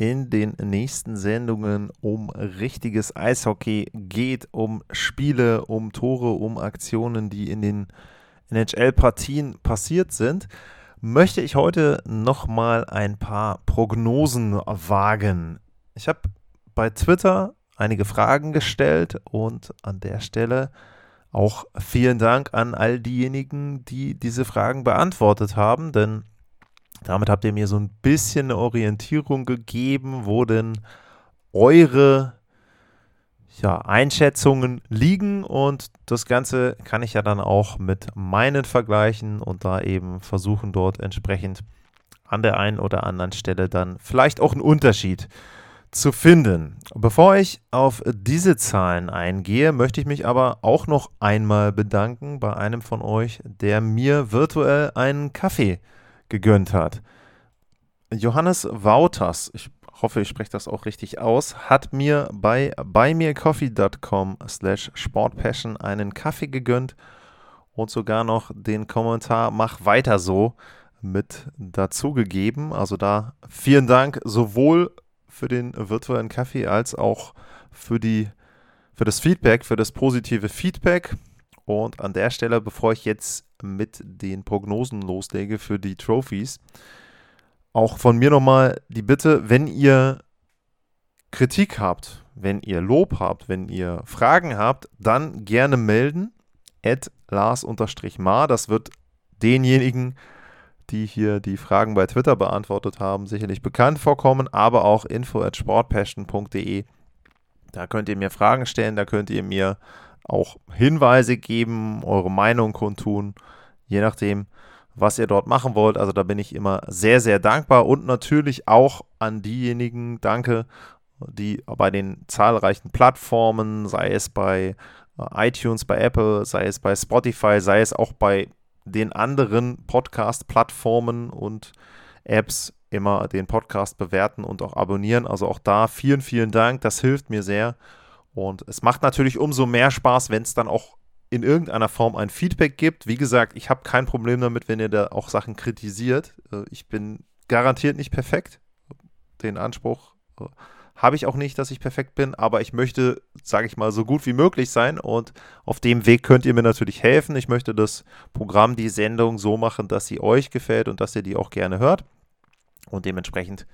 in den nächsten Sendungen um richtiges Eishockey geht, um Spiele, um Tore, um Aktionen, die in den NHL-Partien passiert sind, möchte ich heute nochmal ein paar Prognosen wagen. Ich habe bei Twitter einige Fragen gestellt und an der Stelle auch vielen Dank an all diejenigen, die diese Fragen beantwortet haben, denn damit habt ihr mir so ein bisschen eine Orientierung gegeben, wo denn eure ja, Einschätzungen liegen und das Ganze kann ich ja dann auch mit meinen vergleichen und da eben versuchen dort entsprechend an der einen oder anderen Stelle dann vielleicht auch einen Unterschied zu finden. Bevor ich auf diese Zahlen eingehe, möchte ich mich aber auch noch einmal bedanken bei einem von euch, der mir virtuell einen Kaffee gegönnt hat. Johannes Wouters, ich hoffe, ich spreche das auch richtig aus, hat mir bei buymeacoffee.com slash sportpassion einen Kaffee gegönnt und sogar noch den Kommentar mach weiter so mit dazugegeben. Also da vielen Dank sowohl für den virtuellen Kaffee als auch für, die, für das Feedback, für das positive Feedback. Und an der Stelle, bevor ich jetzt mit den Prognosen loslege für die Trophies, auch von mir nochmal die Bitte, wenn ihr Kritik habt, wenn ihr Lob habt, wenn ihr Fragen habt, dann gerne melden. At Lars-Mar. Das wird denjenigen, die hier die Fragen bei Twitter beantwortet haben, sicherlich bekannt vorkommen, aber auch info at sportpassion.de. Da könnt ihr mir Fragen stellen, da könnt ihr mir auch Hinweise geben, eure Meinung kundtun, je nachdem, was ihr dort machen wollt. Also da bin ich immer sehr, sehr dankbar und natürlich auch an diejenigen danke, die bei den zahlreichen Plattformen, sei es bei äh, iTunes, bei Apple, sei es bei Spotify, sei es auch bei den anderen Podcast-Plattformen und Apps immer den Podcast bewerten und auch abonnieren. Also auch da vielen, vielen Dank. Das hilft mir sehr. Und es macht natürlich umso mehr Spaß, wenn es dann auch in irgendeiner Form ein Feedback gibt. Wie gesagt, ich habe kein Problem damit, wenn ihr da auch Sachen kritisiert. Äh, ich bin garantiert nicht perfekt. Den Anspruch äh, habe ich auch nicht, dass ich perfekt bin, aber ich möchte, sage ich mal, so gut wie möglich sein und auf dem Weg könnt ihr mir natürlich helfen. Ich möchte das Programm, die Sendung so machen, dass sie euch gefällt und dass ihr die auch gerne hört. Und dementsprechend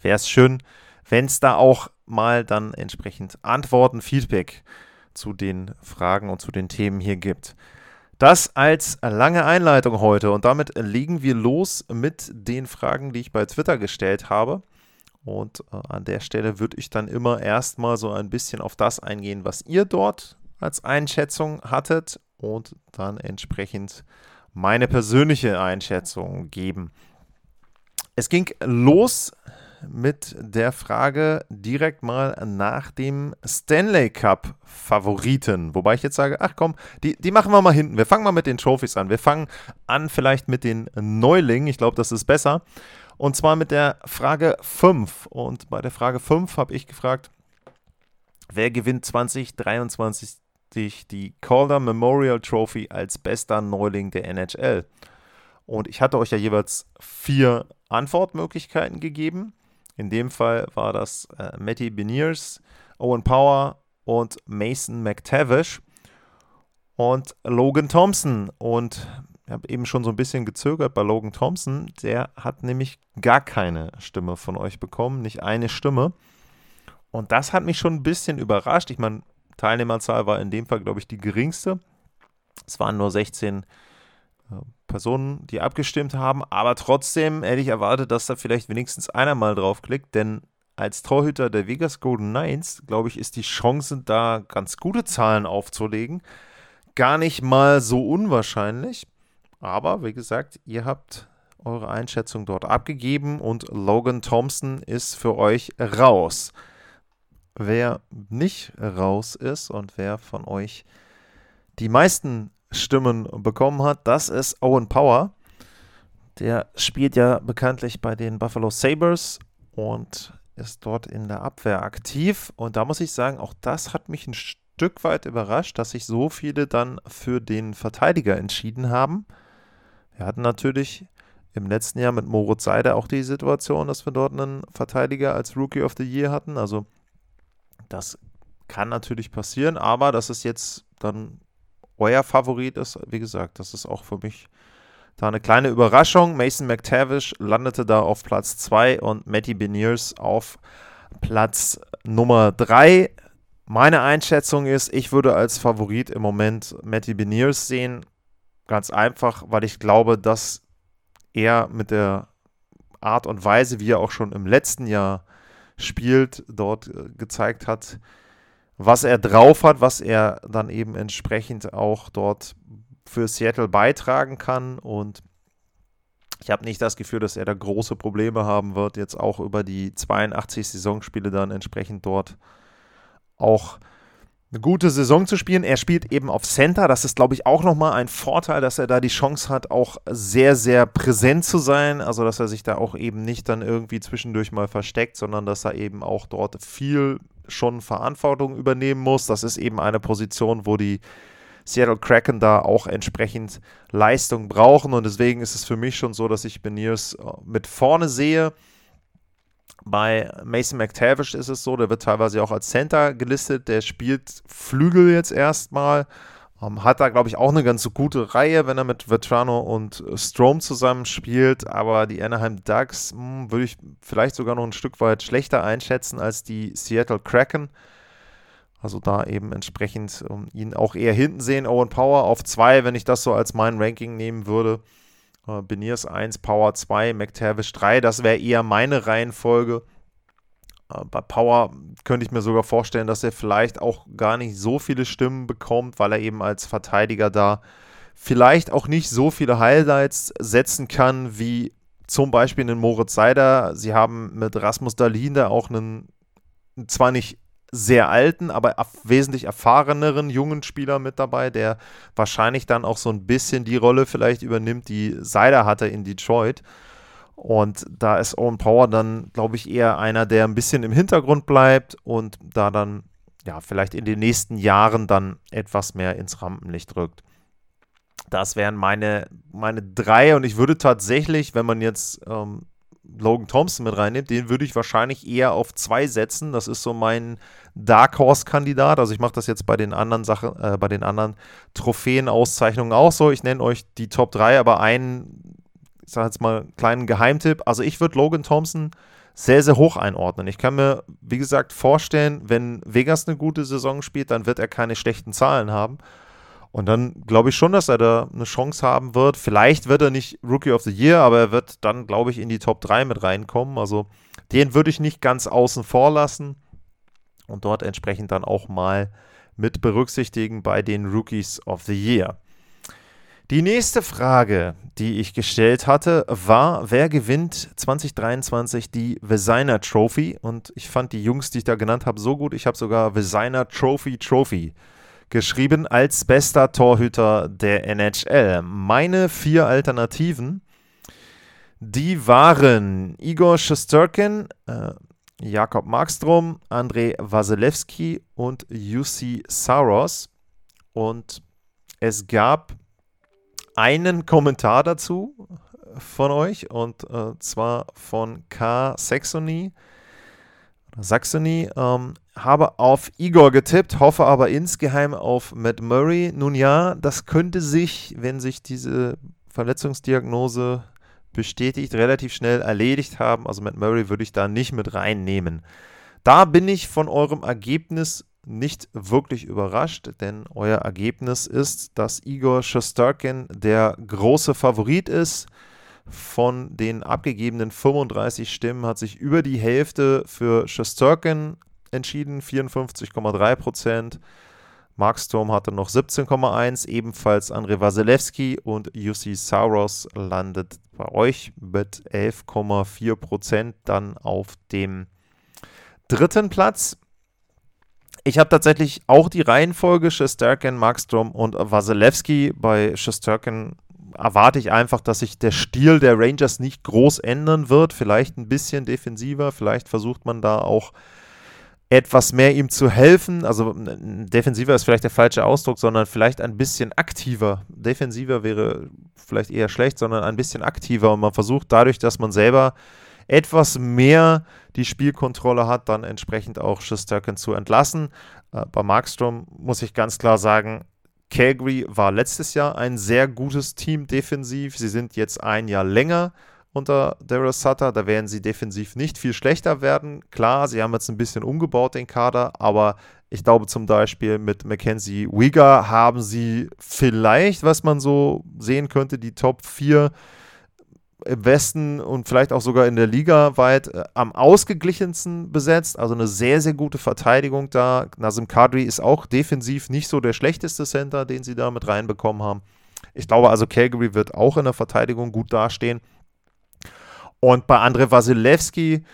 wäre es schön, wenn es da auch mal dann entsprechend Antworten, Feedback zu den Fragen und zu den Themen hier gibt. Das als lange Einleitung heute und damit legen wir los mit den Fragen, die ich bei Twitter gestellt habe. Und äh, an der Stelle würde ich dann immer erstmal so ein bisschen auf das eingehen, was ihr dort als Einschätzung hattet und dann entsprechend meine persönliche Einschätzung geben. Es ging los mit der Frage direkt mal nach dem Stanley Cup Favoriten. Wobei ich jetzt sage, ach komm, die, die machen wir mal hinten. Wir fangen mal mit den Trophies an. Wir fangen an vielleicht mit den Neulingen. Ich glaube, das ist besser. Und zwar mit der Frage 5. Und bei der Frage 5 habe ich gefragt, wer gewinnt 2023 die Calder Memorial Trophy als bester Neuling der NHL? Und ich hatte euch ja jeweils vier Antwortmöglichkeiten gegeben. In dem Fall war das äh, Matty Beniers, Owen Power und Mason McTavish und Logan Thompson. Und ich habe eben schon so ein bisschen gezögert bei Logan Thompson. Der hat nämlich gar keine Stimme von euch bekommen, nicht eine Stimme. Und das hat mich schon ein bisschen überrascht. Ich meine, Teilnehmerzahl war in dem Fall, glaube ich, die geringste. Es waren nur 16 äh, Personen, die abgestimmt haben, aber trotzdem hätte ich erwartet, dass da vielleicht wenigstens einer mal draufklickt, denn als Torhüter der Vegas Golden Knights, glaube ich, ist die Chance, da ganz gute Zahlen aufzulegen, gar nicht mal so unwahrscheinlich. Aber wie gesagt, ihr habt eure Einschätzung dort abgegeben und Logan Thompson ist für euch raus. wer nicht raus ist und wer von euch die meisten Stimmen bekommen hat, das ist Owen Power. Der spielt ja bekanntlich bei den Buffalo Sabres und ist dort in der Abwehr aktiv. Und da muss ich sagen, auch das hat mich ein Stück weit überrascht, dass sich so viele dann für den Verteidiger entschieden haben. Wir hatten natürlich im letzten Jahr mit Moritz Seider auch die Situation, dass wir dort einen Verteidiger als Rookie of the Year hatten. Also das kann natürlich passieren, aber dass es jetzt dann euer Favorit ist, wie gesagt, das ist auch für mich da eine kleine Überraschung. Mason McTavish landete da auf Platz 2 und Matty Beniers auf Platz Nummer 3. Meine Einschätzung ist, ich würde als Favorit im Moment Matty Beniers sehen. Ganz einfach, weil ich glaube, dass er mit der Art und Weise, wie er auch schon im letzten Jahr spielt, dort äh, gezeigt hat, was er drauf hat, was er dann eben entsprechend auch dort für Seattle beitragen kann. Und ich habe nicht das Gefühl, dass er da große Probleme haben wird, jetzt auch über die 82 Saisonspiele dann entsprechend dort auch eine gute Saison zu spielen. Er spielt eben auf Center. Das ist, glaube ich, auch nochmal ein Vorteil, dass er da die Chance hat, auch sehr, sehr präsent zu sein. Also, dass er sich da auch eben nicht dann irgendwie zwischendurch mal versteckt, sondern dass er eben auch dort viel schon Verantwortung übernehmen muss. Das ist eben eine Position, wo die Seattle Kraken da auch entsprechend Leistung brauchen. Und deswegen ist es für mich schon so, dass ich Beniers äh, mit vorne sehe. Bei Mason McTavish ist es so, der wird teilweise auch als Center gelistet. Der spielt Flügel jetzt erstmal. Um, hat da, glaube ich, auch eine ganz gute Reihe, wenn er mit Vetrano und Strom zusammen spielt. Aber die Anaheim Ducks hm, würde ich vielleicht sogar noch ein Stück weit schlechter einschätzen als die Seattle Kraken. Also da eben entsprechend um, ihn auch eher hinten sehen. Owen Power auf 2, wenn ich das so als mein Ranking nehmen würde. Äh, Beniers 1, Power 2, McTavish 3. Das wäre eher meine Reihenfolge. Äh, bei Power könnte ich mir sogar vorstellen, dass er vielleicht auch gar nicht so viele Stimmen bekommt, weil er eben als Verteidiger da vielleicht auch nicht so viele Highlights setzen kann wie zum Beispiel einen Moritz Seider. Sie haben mit Rasmus Dahlin da auch einen zwar nicht sehr alten, aber wesentlich erfahreneren jungen Spieler mit dabei, der wahrscheinlich dann auch so ein bisschen die Rolle vielleicht übernimmt, die Seider hatte in Detroit. Und da ist Owen Power dann, glaube ich, eher einer, der ein bisschen im Hintergrund bleibt und da dann, ja, vielleicht in den nächsten Jahren dann etwas mehr ins Rampenlicht rückt. Das wären meine, meine drei und ich würde tatsächlich, wenn man jetzt ähm, Logan Thompson mit reinnimmt, den würde ich wahrscheinlich eher auf zwei setzen. Das ist so mein Dark Horse-Kandidat. Also ich mache das jetzt bei den anderen Sachen, äh, bei den anderen Trophäen-Auszeichnungen auch so. Ich nenne euch die Top 3, aber einen, ich sage jetzt mal, kleinen Geheimtipp. Also ich würde Logan Thompson sehr, sehr hoch einordnen. Ich kann mir, wie gesagt, vorstellen, wenn Vegas eine gute Saison spielt, dann wird er keine schlechten Zahlen haben. Und dann glaube ich schon, dass er da eine Chance haben wird. Vielleicht wird er nicht Rookie of the Year, aber er wird dann, glaube ich, in die Top 3 mit reinkommen. Also den würde ich nicht ganz außen vor lassen und dort entsprechend dann auch mal mit berücksichtigen bei den Rookies of the Year. Die nächste Frage, die ich gestellt hatte, war, wer gewinnt 2023 die Vesina Trophy? Und ich fand die Jungs, die ich da genannt habe, so gut. Ich habe sogar Vesina Trophy Trophy geschrieben als bester Torhüter der NHL. Meine vier Alternativen, die waren Igor Shesterkin, äh, Jakob Markstrom, Andrei Wasilewski und Jussi Saros. Und es gab einen Kommentar dazu von euch und äh, zwar von K. Saxony. Saxony. Ähm, habe auf Igor getippt, hoffe aber insgeheim auf Matt Murray. Nun ja, das könnte sich, wenn sich diese Verletzungsdiagnose bestätigt, relativ schnell erledigt haben. Also Matt Murray würde ich da nicht mit reinnehmen. Da bin ich von eurem Ergebnis nicht wirklich überrascht, denn euer Ergebnis ist, dass Igor Shostarkin der große Favorit ist. Von den abgegebenen 35 Stimmen hat sich über die Hälfte für Shostarkin entschieden, 54,3 Prozent. Mark Storm hatte noch 17,1, ebenfalls André Wasilewski und Jussi Sauros landet bei euch mit 11,4 Prozent dann auf dem dritten Platz. Ich habe tatsächlich auch die Reihenfolge Shesterkin, Markstrom und Wasilewski. Bei Shesterkin erwarte ich einfach, dass sich der Stil der Rangers nicht groß ändern wird. Vielleicht ein bisschen defensiver, vielleicht versucht man da auch etwas mehr ihm zu helfen. Also defensiver ist vielleicht der falsche Ausdruck, sondern vielleicht ein bisschen aktiver. Defensiver wäre vielleicht eher schlecht, sondern ein bisschen aktiver. Und man versucht dadurch, dass man selber etwas mehr die Spielkontrolle hat, dann entsprechend auch Schusterkin zu entlassen. Äh, bei Markstrom muss ich ganz klar sagen, Calgary war letztes Jahr ein sehr gutes Team defensiv. Sie sind jetzt ein Jahr länger unter Daryl Sutter. Da werden sie defensiv nicht viel schlechter werden. Klar, sie haben jetzt ein bisschen umgebaut den Kader, aber ich glaube zum Beispiel mit Mackenzie Wigger haben sie vielleicht, was man so sehen könnte, die Top 4 im Westen und vielleicht auch sogar in der Liga weit äh, am ausgeglichensten besetzt. Also eine sehr, sehr gute Verteidigung da. Nazim Kadri ist auch defensiv nicht so der schlechteste Center, den sie da mit reinbekommen haben. Ich glaube also, Calgary wird auch in der Verteidigung gut dastehen. Und bei André Wasilewski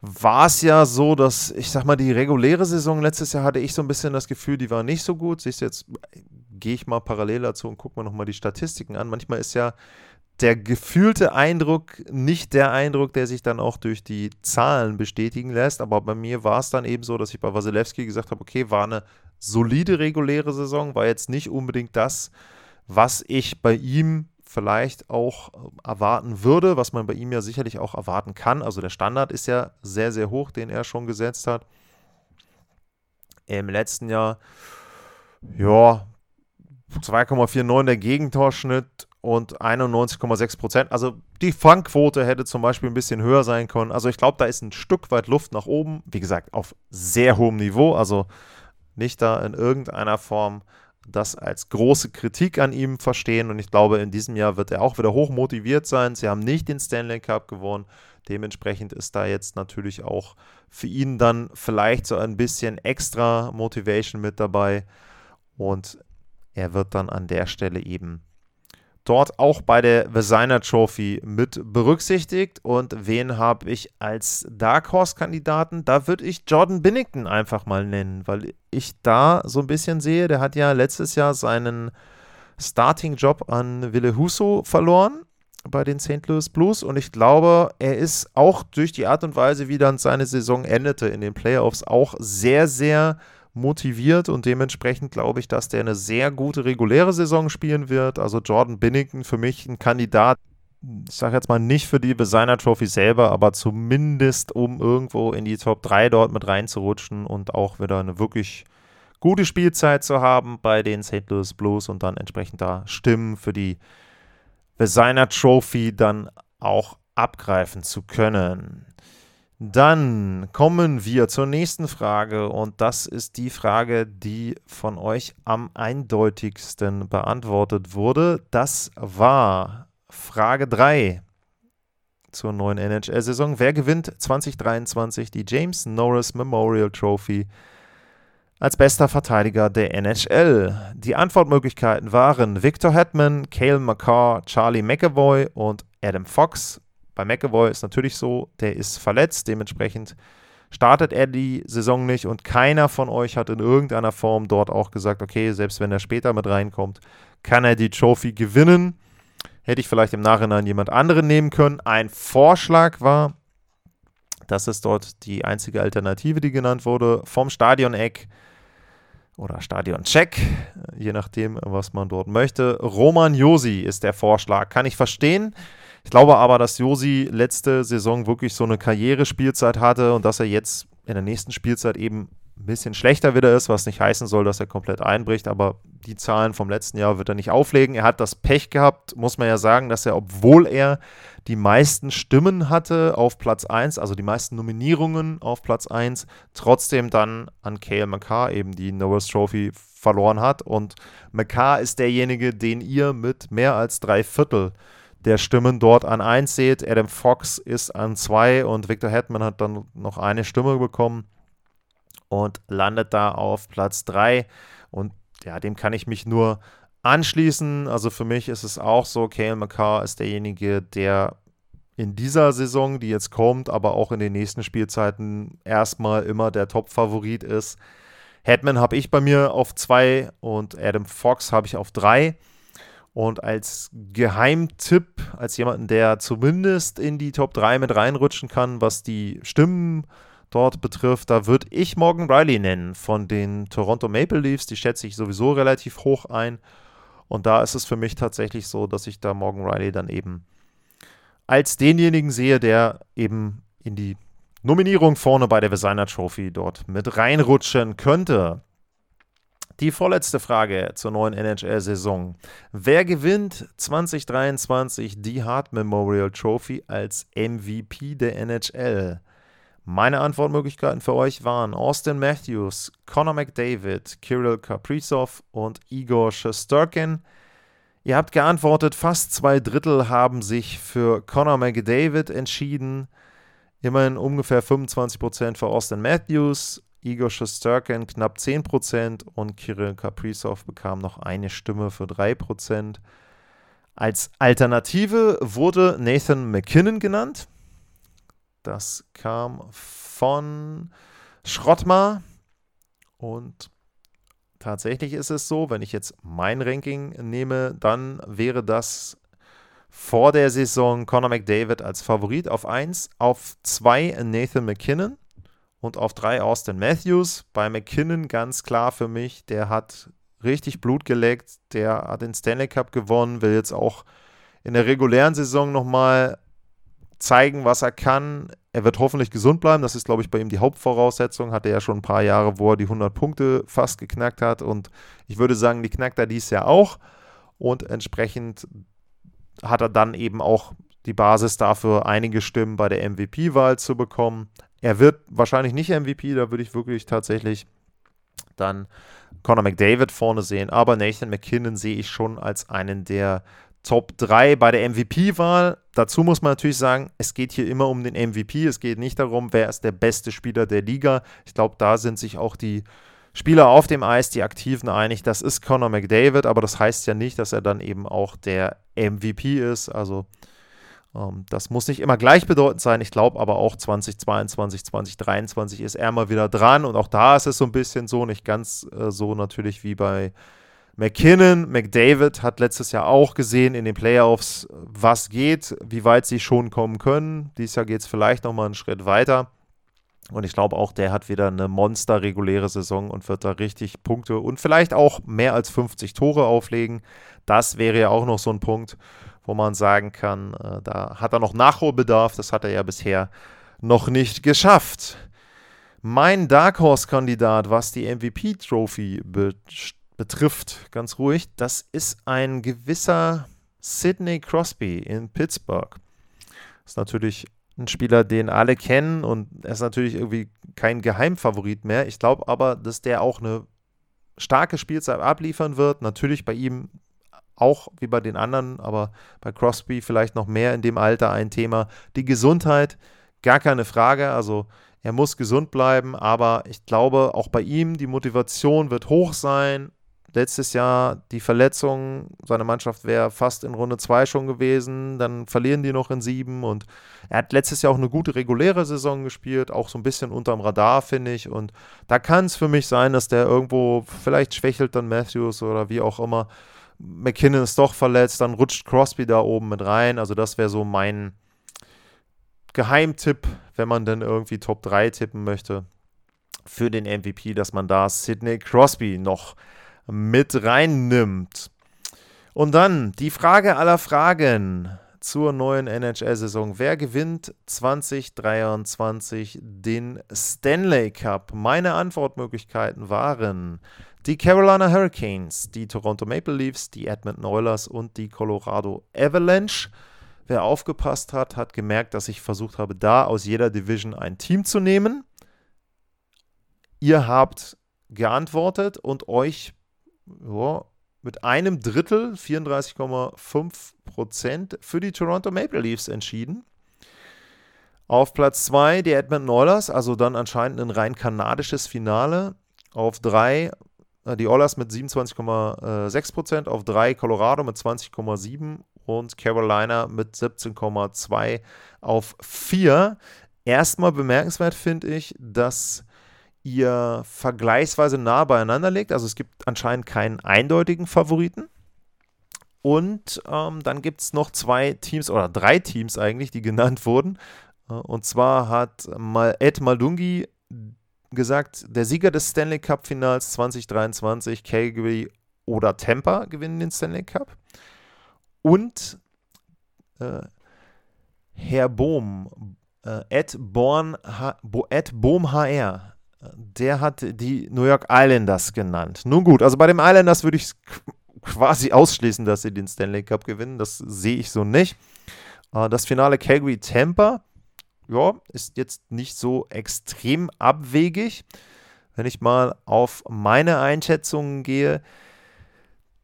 war es ja so, dass ich sag mal, die reguläre Saison letztes Jahr hatte ich so ein bisschen das Gefühl, die war nicht so gut. Siehst jetzt gehe ich mal parallel dazu und gucke mir nochmal die Statistiken an. Manchmal ist ja der gefühlte Eindruck nicht der Eindruck, der sich dann auch durch die Zahlen bestätigen lässt. Aber bei mir war es dann eben so, dass ich bei Wasilewski gesagt habe, okay, war eine solide reguläre Saison, war jetzt nicht unbedingt das, was ich bei ihm vielleicht auch äh, erwarten würde, was man bei ihm ja sicherlich auch erwarten kann. Also der Standard ist ja sehr, sehr hoch, den er schon gesetzt hat. Im letzten Jahr, ja, 2,49 der Gegentorschnitt und 91,6 Prozent. Also die Fangquote hätte zum Beispiel ein bisschen höher sein können. Also ich glaube, da ist ein Stück weit Luft nach oben. Wie gesagt, auf sehr hohem Niveau. Also nicht da in irgendeiner Form das als große Kritik an ihm verstehen. Und ich glaube, in diesem Jahr wird er auch wieder hoch motiviert sein. Sie haben nicht den Stanley Cup gewonnen. Dementsprechend ist da jetzt natürlich auch für ihn dann vielleicht so ein bisschen extra Motivation mit dabei. Und er wird dann an der Stelle eben dort auch bei der Designer Trophy mit berücksichtigt. Und wen habe ich als Dark Horse-Kandidaten? Da würde ich Jordan Binnington einfach mal nennen, weil ich da so ein bisschen sehe, der hat ja letztes Jahr seinen Starting-Job an Wille Huso verloren bei den St. Louis Blues und ich glaube, er ist auch durch die Art und Weise, wie dann seine Saison endete in den Playoffs, auch sehr, sehr motiviert und dementsprechend glaube ich, dass der eine sehr gute reguläre Saison spielen wird. Also Jordan Binnington für mich ein Kandidat, ich sage jetzt mal nicht für die Designer Trophy selber, aber zumindest um irgendwo in die Top 3 dort mit reinzurutschen und auch wieder eine wirklich gute Spielzeit zu haben bei den St. Louis Blues und dann entsprechend da Stimmen für die Designer Trophy dann auch abgreifen zu können. Dann kommen wir zur nächsten Frage und das ist die Frage, die von euch am eindeutigsten beantwortet wurde. Das war Frage 3 zur neuen NHL-Saison. Wer gewinnt 2023 die James Norris Memorial Trophy als bester Verteidiger der NHL? Die Antwortmöglichkeiten waren Victor Hetman, Cale McCarr, Charlie McAvoy und Adam Fox. Bei McAvoy ist natürlich so, der ist verletzt, dementsprechend startet er die Saison nicht und keiner von euch hat in irgendeiner Form dort auch gesagt, okay, selbst wenn er später mit reinkommt, kann er die Trophy gewinnen. Hätte ich vielleicht im Nachhinein jemand anderen nehmen können. Ein Vorschlag war, das ist dort die einzige Alternative, die genannt wurde, vom Stadion-Eck oder Stadion-Check, je nachdem, was man dort möchte. Roman Josi ist der Vorschlag. Kann ich verstehen. Ich glaube aber, dass Josi letzte Saison wirklich so eine Karrierespielzeit hatte und dass er jetzt in der nächsten Spielzeit eben ein bisschen schlechter wieder ist, was nicht heißen soll, dass er komplett einbricht, aber die Zahlen vom letzten Jahr wird er nicht auflegen. Er hat das Pech gehabt, muss man ja sagen, dass er, obwohl er die meisten Stimmen hatte auf Platz 1, also die meisten Nominierungen auf Platz 1, trotzdem dann an Kale McCarr eben die Norris Trophy verloren hat. Und McCarr ist derjenige, den ihr mit mehr als drei Viertel der Stimmen dort an 1 seht. Adam Fox ist an 2 und Victor Hetman hat dann noch eine Stimme bekommen und landet da auf Platz 3. Und ja, dem kann ich mich nur anschließen. Also für mich ist es auch so, Kale McCarr ist derjenige, der in dieser Saison, die jetzt kommt, aber auch in den nächsten Spielzeiten erstmal immer der Top-Favorit ist. Hetman habe ich bei mir auf 2 und Adam Fox habe ich auf 3. Und als Geheimtipp, als jemanden, der zumindest in die Top 3 mit reinrutschen kann, was die Stimmen dort betrifft, da würde ich Morgan Riley nennen von den Toronto Maple Leafs. Die schätze ich sowieso relativ hoch ein. Und da ist es für mich tatsächlich so, dass ich da Morgan Riley dann eben als denjenigen sehe, der eben in die Nominierung vorne bei der Designer Trophy dort mit reinrutschen könnte. Die vorletzte Frage zur neuen NHL-Saison. Wer gewinnt 2023 die Hart Memorial Trophy als MVP der NHL? Meine Antwortmöglichkeiten für euch waren Austin Matthews, Connor McDavid, Kirill Kaprizov und Igor Shesterkin. Ihr habt geantwortet, fast zwei Drittel haben sich für Connor McDavid entschieden. Immerhin ungefähr 25% für Austin Matthews, Igor Shesterkin knapp 10% und Kirill Kaprizov bekam noch eine Stimme für 3%. Als Alternative wurde Nathan McKinnon genannt. Das kam von Schrottmar. Und tatsächlich ist es so, wenn ich jetzt mein Ranking nehme, dann wäre das vor der Saison Conor McDavid als Favorit auf 1, auf 2 Nathan McKinnon und auf 3 Austin Matthews. Bei McKinnon ganz klar für mich, der hat richtig Blut geleckt, der hat den Stanley Cup gewonnen, will jetzt auch in der regulären Saison nochmal zeigen, was er kann. Er wird hoffentlich gesund bleiben. Das ist, glaube ich, bei ihm die Hauptvoraussetzung. Hat er ja schon ein paar Jahre, wo er die 100 Punkte fast geknackt hat. Und ich würde sagen, die knackt er dies Jahr auch. Und entsprechend hat er dann eben auch die Basis dafür, einige Stimmen bei der MVP-Wahl zu bekommen. Er wird wahrscheinlich nicht MVP, da würde ich wirklich tatsächlich dann Conor McDavid vorne sehen. Aber Nathan McKinnon sehe ich schon als einen der Top 3 bei der MVP-Wahl. Dazu muss man natürlich sagen, es geht hier immer um den MVP. Es geht nicht darum, wer ist der beste Spieler der Liga. Ich glaube, da sind sich auch die Spieler auf dem Eis, die Aktiven, einig. Das ist Conor McDavid, aber das heißt ja nicht, dass er dann eben auch der MVP ist. Also das muss nicht immer gleichbedeutend sein. Ich glaube aber auch 2022, 2023 ist er mal wieder dran. Und auch da ist es so ein bisschen so, nicht ganz äh, so natürlich wie bei McKinnon, McDavid hat letztes Jahr auch gesehen in den Playoffs, was geht, wie weit sie schon kommen können. Dieses Jahr geht es vielleicht nochmal einen Schritt weiter. Und ich glaube auch, der hat wieder eine monster-reguläre Saison und wird da richtig Punkte und vielleicht auch mehr als 50 Tore auflegen. Das wäre ja auch noch so ein Punkt, wo man sagen kann, äh, da hat er noch Nachholbedarf. Das hat er ja bisher noch nicht geschafft. Mein Dark Horse-Kandidat, was die MVP-Trophy betrifft, betrifft, ganz ruhig, das ist ein gewisser Sidney Crosby in Pittsburgh. Ist natürlich ein Spieler, den alle kennen und er ist natürlich irgendwie kein Geheimfavorit mehr. Ich glaube aber, dass der auch eine starke Spielzeit abliefern wird. Natürlich bei ihm auch wie bei den anderen, aber bei Crosby vielleicht noch mehr in dem Alter ein Thema. Die Gesundheit, gar keine Frage. Also er muss gesund bleiben, aber ich glaube, auch bei ihm die Motivation wird hoch sein letztes Jahr die Verletzung, seine Mannschaft wäre fast in Runde 2 schon gewesen, dann verlieren die noch in 7 und er hat letztes Jahr auch eine gute reguläre Saison gespielt, auch so ein bisschen unterm Radar, finde ich. Und da kann es für mich sein, dass der irgendwo, vielleicht schwächelt dann Matthews oder wie auch immer. McKinnon ist doch verletzt, dann rutscht Crosby da oben mit rein. Also das wäre so mein Geheimtipp, wenn man denn irgendwie Top 3 tippen möchte für den MVP, dass man da Sidney Crosby noch mit reinnimmt. Und dann die Frage aller Fragen zur neuen NHL-Saison. Wer gewinnt 2023 den Stanley Cup? Meine Antwortmöglichkeiten waren die Carolina Hurricanes, die Toronto Maple Leafs, die Edmonton Oilers und die Colorado Avalanche. Wer aufgepasst hat, hat gemerkt, dass ich versucht habe, da aus jeder Division ein Team zu nehmen. Ihr habt geantwortet und euch ja, mit einem Drittel, 34,5 Prozent, für die Toronto Maple Leafs entschieden. Auf Platz 2 die Edmonton Oilers, also dann anscheinend ein rein kanadisches Finale. Auf 3 äh, die Oilers mit 27,6 Prozent, auf 3 Colorado mit 20,7 und Carolina mit 17,2 auf 4. Erstmal bemerkenswert finde ich, dass ihr vergleichsweise nah beieinander liegt. Also es gibt anscheinend keinen eindeutigen Favoriten. Und ähm, dann gibt es noch zwei Teams oder drei Teams eigentlich, die genannt wurden. Äh, und zwar hat Ed Maldungi gesagt, der Sieger des Stanley Cup Finals 2023, Calgary oder Tampa gewinnen den Stanley Cup. Und äh, Herr Bohm, äh, Ed, Born, Bo, Ed Bohm HR, der hat die New York Islanders genannt. Nun gut, also bei den Islanders würde ich quasi ausschließen, dass sie den Stanley Cup gewinnen. Das sehe ich so nicht. Äh, das Finale Calgary-Tampa, ja, ist jetzt nicht so extrem abwegig. Wenn ich mal auf meine Einschätzungen gehe,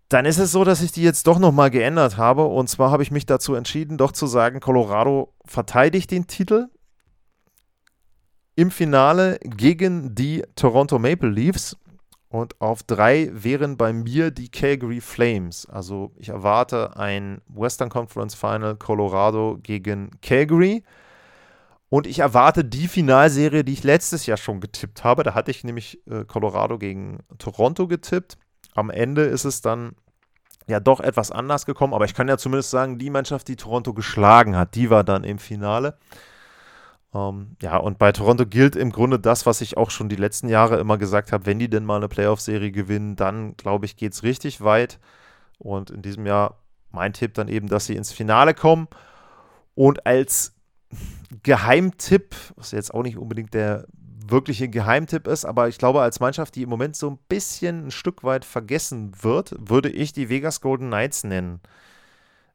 dann ist es so, dass ich die jetzt doch nochmal geändert habe. Und zwar habe ich mich dazu entschieden, doch zu sagen, Colorado verteidigt den Titel im Finale gegen die Toronto Maple Leafs. Und auf drei wären bei mir die Calgary Flames. Also ich erwarte ein Western Conference Final Colorado gegen Calgary. Und ich erwarte die Finalserie, die ich letztes Jahr schon getippt habe. Da hatte ich nämlich äh, Colorado gegen Toronto getippt. Am Ende ist es dann ja doch etwas anders gekommen. Aber ich kann ja zumindest sagen, die Mannschaft, die Toronto geschlagen hat, die war dann im Finale. Ähm, ja, und bei Toronto gilt im Grunde das, was ich auch schon die letzten Jahre immer gesagt habe, wenn die denn mal eine Playoff-Serie gewinnen, dann glaube ich, geht es richtig weit. Und in diesem Jahr mein Tipp dann eben, dass sie ins Finale kommen. Und als Geheimtipp, was jetzt auch nicht unbedingt der wirkliche Geheimtipp ist, aber ich glaube, als Mannschaft, die im Moment so ein bisschen ein Stück weit vergessen wird, würde ich die Vegas Golden Knights nennen.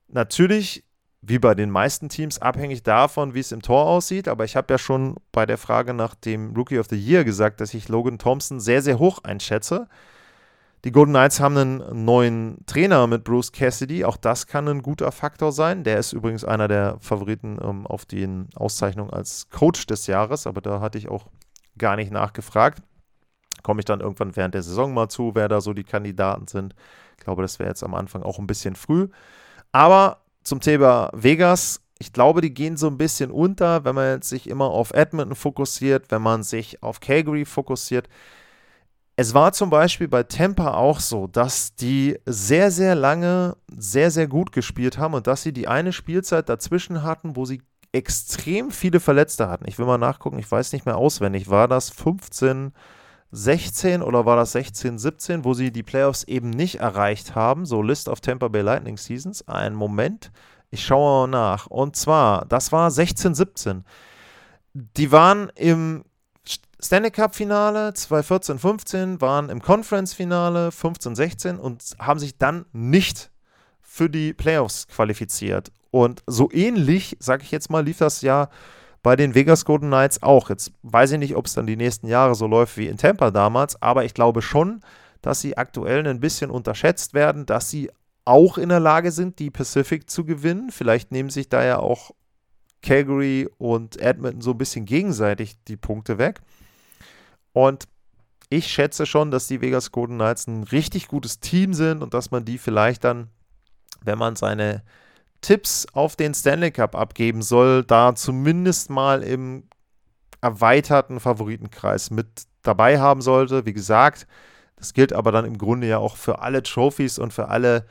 Natürlich wie bei den meisten Teams abhängig davon, wie es im Tor aussieht. Aber ich habe ja schon bei der Frage nach dem Rookie of the Year gesagt, dass ich Logan Thompson sehr, sehr hoch einschätze. Die Golden Knights haben einen neuen Trainer mit Bruce Cassidy. Auch das kann ein guter Faktor sein. Der ist übrigens einer der Favoriten ähm, auf die Auszeichnung als Coach des Jahres. Aber da hatte ich auch gar nicht nachgefragt. Komme ich dann irgendwann während der Saison mal zu, wer da so die Kandidaten sind. Ich glaube, das wäre jetzt am Anfang auch ein bisschen früh. Aber zum Thema Vegas. Ich glaube, die gehen so ein bisschen unter, wenn man sich immer auf Edmonton fokussiert, wenn man sich auf Calgary fokussiert. Es war zum Beispiel bei Tampa auch so, dass die sehr, sehr lange sehr, sehr gut gespielt haben und dass sie die eine Spielzeit dazwischen hatten, wo sie extrem viele Verletzte hatten. Ich will mal nachgucken, ich weiß nicht mehr auswendig. War das 15, 16 oder war das 16, 17, wo sie die Playoffs eben nicht erreicht haben? So List of Tampa Bay Lightning Seasons. Einen Moment, ich schaue nach. Und zwar, das war 16, 17. Die waren im Stanley Cup Finale 2014, 15, waren im Conference Finale 15, 16 und haben sich dann nicht für die Playoffs qualifiziert. Und so ähnlich, sage ich jetzt mal, lief das ja bei den Vegas Golden Knights auch. Jetzt weiß ich nicht, ob es dann die nächsten Jahre so läuft wie in Tampa damals, aber ich glaube schon, dass sie aktuell ein bisschen unterschätzt werden, dass sie auch in der Lage sind, die Pacific zu gewinnen. Vielleicht nehmen sich da ja auch Calgary und Edmonton so ein bisschen gegenseitig die Punkte weg. Und ich schätze schon, dass die Vegas Golden Knights ein richtig gutes Team sind und dass man die vielleicht dann, wenn man seine Tipps auf den Stanley Cup abgeben soll, da zumindest mal im erweiterten Favoritenkreis mit dabei haben sollte. Wie gesagt, das gilt aber dann im Grunde ja auch für alle Trophies und für alle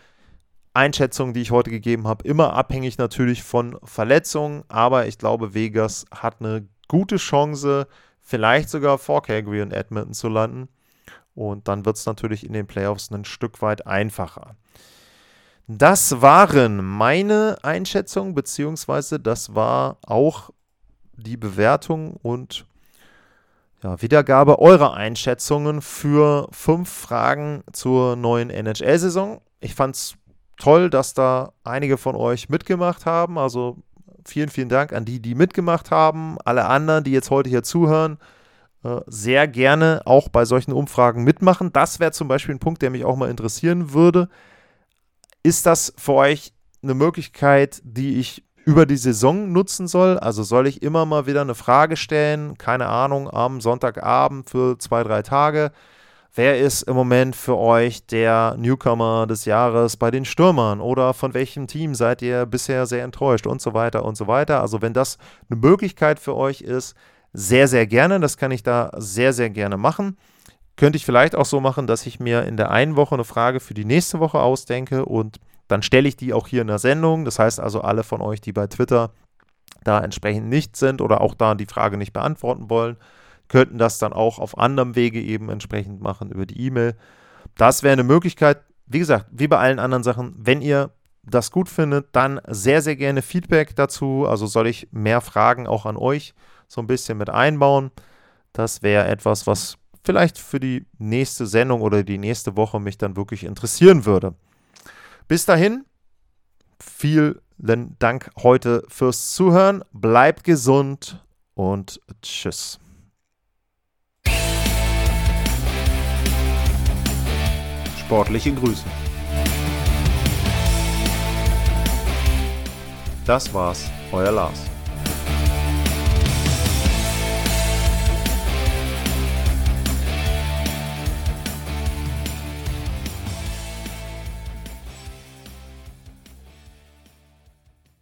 Einschätzungen, die ich heute gegeben habe. Immer abhängig natürlich von Verletzungen, aber ich glaube, Vegas hat eine gute Chance, vielleicht sogar vor Calgary und Edmonton zu landen. Und dann wird es natürlich in den Playoffs ein Stück weit einfacher. Das waren meine Einschätzungen, beziehungsweise das war auch die Bewertung und ja, Wiedergabe eurer Einschätzungen für fünf Fragen zur neuen NHL-Saison. Ich fand es toll, dass da einige von euch mitgemacht haben. Also vielen, vielen Dank an die, die mitgemacht haben. Alle anderen, die jetzt heute hier zuhören, äh, sehr gerne auch bei solchen Umfragen mitmachen. Das wäre zum Beispiel ein Punkt, der mich auch mal interessieren würde. Ist das für euch eine Möglichkeit, die ich über die Saison nutzen soll? Also soll ich immer mal wieder eine Frage stellen, keine Ahnung, am Sonntagabend für zwei, drei Tage? Wer ist im Moment für euch der Newcomer des Jahres bei den Stürmern oder von welchem Team seid ihr bisher sehr enttäuscht und so weiter und so weiter? Also wenn das eine Möglichkeit für euch ist, sehr, sehr gerne. Das kann ich da sehr, sehr gerne machen. Könnte ich vielleicht auch so machen, dass ich mir in der einen Woche eine Frage für die nächste Woche ausdenke und dann stelle ich die auch hier in der Sendung. Das heißt also, alle von euch, die bei Twitter da entsprechend nicht sind oder auch da die Frage nicht beantworten wollen, könnten das dann auch auf anderem Wege eben entsprechend machen über die E-Mail. Das wäre eine Möglichkeit. Wie gesagt, wie bei allen anderen Sachen, wenn ihr das gut findet, dann sehr, sehr gerne Feedback dazu. Also soll ich mehr Fragen auch an euch so ein bisschen mit einbauen. Das wäre etwas, was vielleicht für die nächste Sendung oder die nächste Woche mich dann wirklich interessieren würde. Bis dahin, vielen Dank heute fürs Zuhören. Bleibt gesund und tschüss. Sportliche Grüße. Das war's, euer Lars.